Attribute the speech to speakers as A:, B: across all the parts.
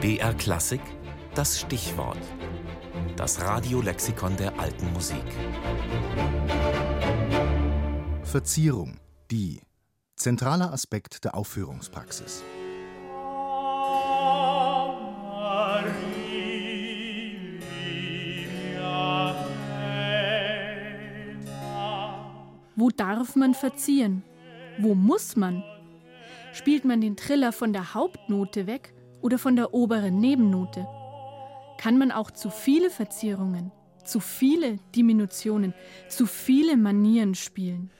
A: BR Klassik, das Stichwort. Das Radiolexikon der alten Musik.
B: Verzierung, die. Zentraler Aspekt der Aufführungspraxis.
C: Wo darf man verzieren? Wo muss man? Spielt man den Triller von der Hauptnote weg oder von der oberen Nebennote? Kann man auch zu viele Verzierungen, zu viele Diminutionen, zu viele Manieren spielen?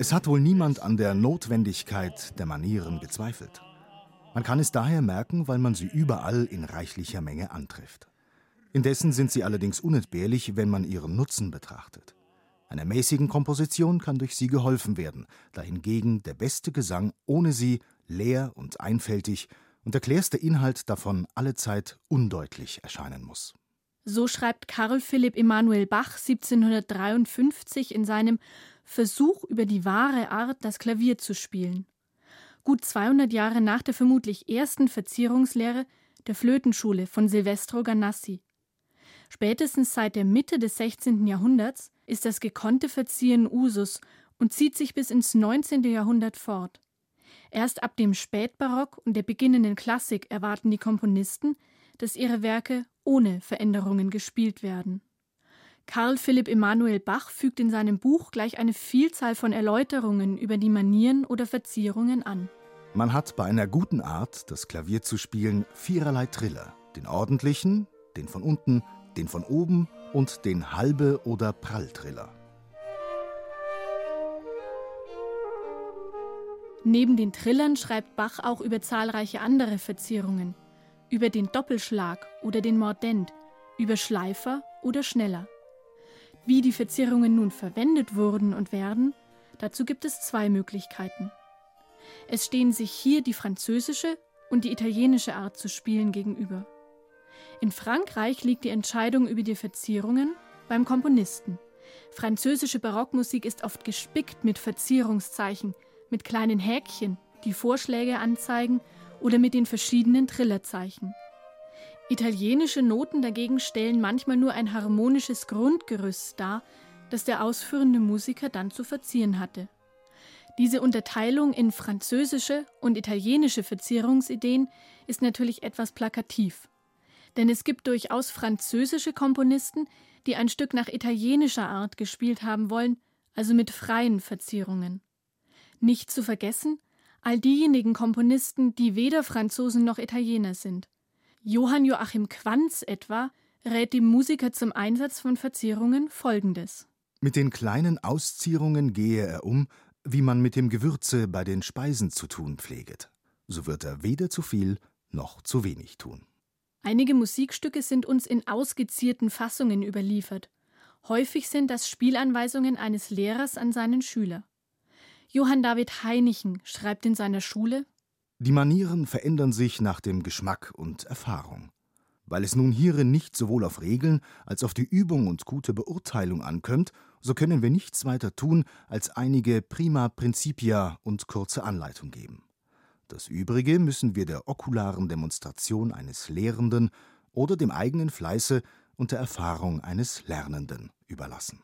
B: Es hat wohl niemand an der Notwendigkeit der Manieren gezweifelt. Man kann es daher merken, weil man sie überall in reichlicher Menge antrifft. Indessen sind sie allerdings unentbehrlich, wenn man ihren Nutzen betrachtet. Einer mäßigen Komposition kann durch sie geholfen werden, da hingegen der beste Gesang ohne sie leer und einfältig und der klärste Inhalt davon allezeit undeutlich erscheinen muss.
C: So schreibt Karl Philipp Emanuel Bach 1753 in seinem Versuch über die wahre Art, das Klavier zu spielen. Gut 200 Jahre nach der vermutlich ersten Verzierungslehre der Flötenschule von Silvestro Ganassi. Spätestens seit der Mitte des 16. Jahrhunderts ist das gekonnte Verzieren Usus und zieht sich bis ins 19. Jahrhundert fort. Erst ab dem Spätbarock und der beginnenden Klassik erwarten die Komponisten, dass ihre Werke ohne Veränderungen gespielt werden. Karl Philipp Emanuel Bach fügt in seinem Buch gleich eine Vielzahl von Erläuterungen über die Manieren oder Verzierungen an.
B: Man hat bei einer guten Art, das Klavier zu spielen, viererlei Triller: den ordentlichen, den von unten, den von oben und den Halbe- oder Pralltriller.
C: Neben den Trillern schreibt Bach auch über zahlreiche andere Verzierungen, über den Doppelschlag oder den Mordent, über Schleifer oder Schneller. Wie die Verzierungen nun verwendet wurden und werden, dazu gibt es zwei Möglichkeiten. Es stehen sich hier die französische und die italienische Art zu spielen gegenüber. In Frankreich liegt die Entscheidung über die Verzierungen beim Komponisten. Französische Barockmusik ist oft gespickt mit Verzierungszeichen, mit kleinen Häkchen, die Vorschläge anzeigen oder mit den verschiedenen Trillerzeichen. Italienische Noten dagegen stellen manchmal nur ein harmonisches Grundgerüst dar, das der ausführende Musiker dann zu verzieren hatte. Diese Unterteilung in französische und italienische Verzierungsideen ist natürlich etwas plakativ. Denn es gibt durchaus französische Komponisten, die ein Stück nach italienischer Art gespielt haben wollen, also mit freien Verzierungen. Nicht zu vergessen, all diejenigen Komponisten, die weder Franzosen noch Italiener sind. Johann Joachim Quanz etwa rät dem Musiker zum Einsatz von Verzierungen folgendes.
B: Mit den kleinen Auszierungen gehe er um, wie man mit dem Gewürze bei den Speisen zu tun pfleget. So wird er weder zu viel noch zu wenig tun.
C: Einige Musikstücke sind uns in ausgezierten Fassungen überliefert. Häufig sind das Spielanweisungen eines Lehrers an seinen Schüler. Johann David Heinichen schreibt in seiner Schule
B: Die Manieren verändern sich nach dem Geschmack und Erfahrung. Weil es nun hierin nicht sowohl auf Regeln als auf die Übung und gute Beurteilung ankömmt, so können wir nichts weiter tun, als einige prima Principia und kurze Anleitung geben. Das Übrige müssen wir der okularen Demonstration eines Lehrenden oder dem eigenen Fleiße und der Erfahrung eines Lernenden überlassen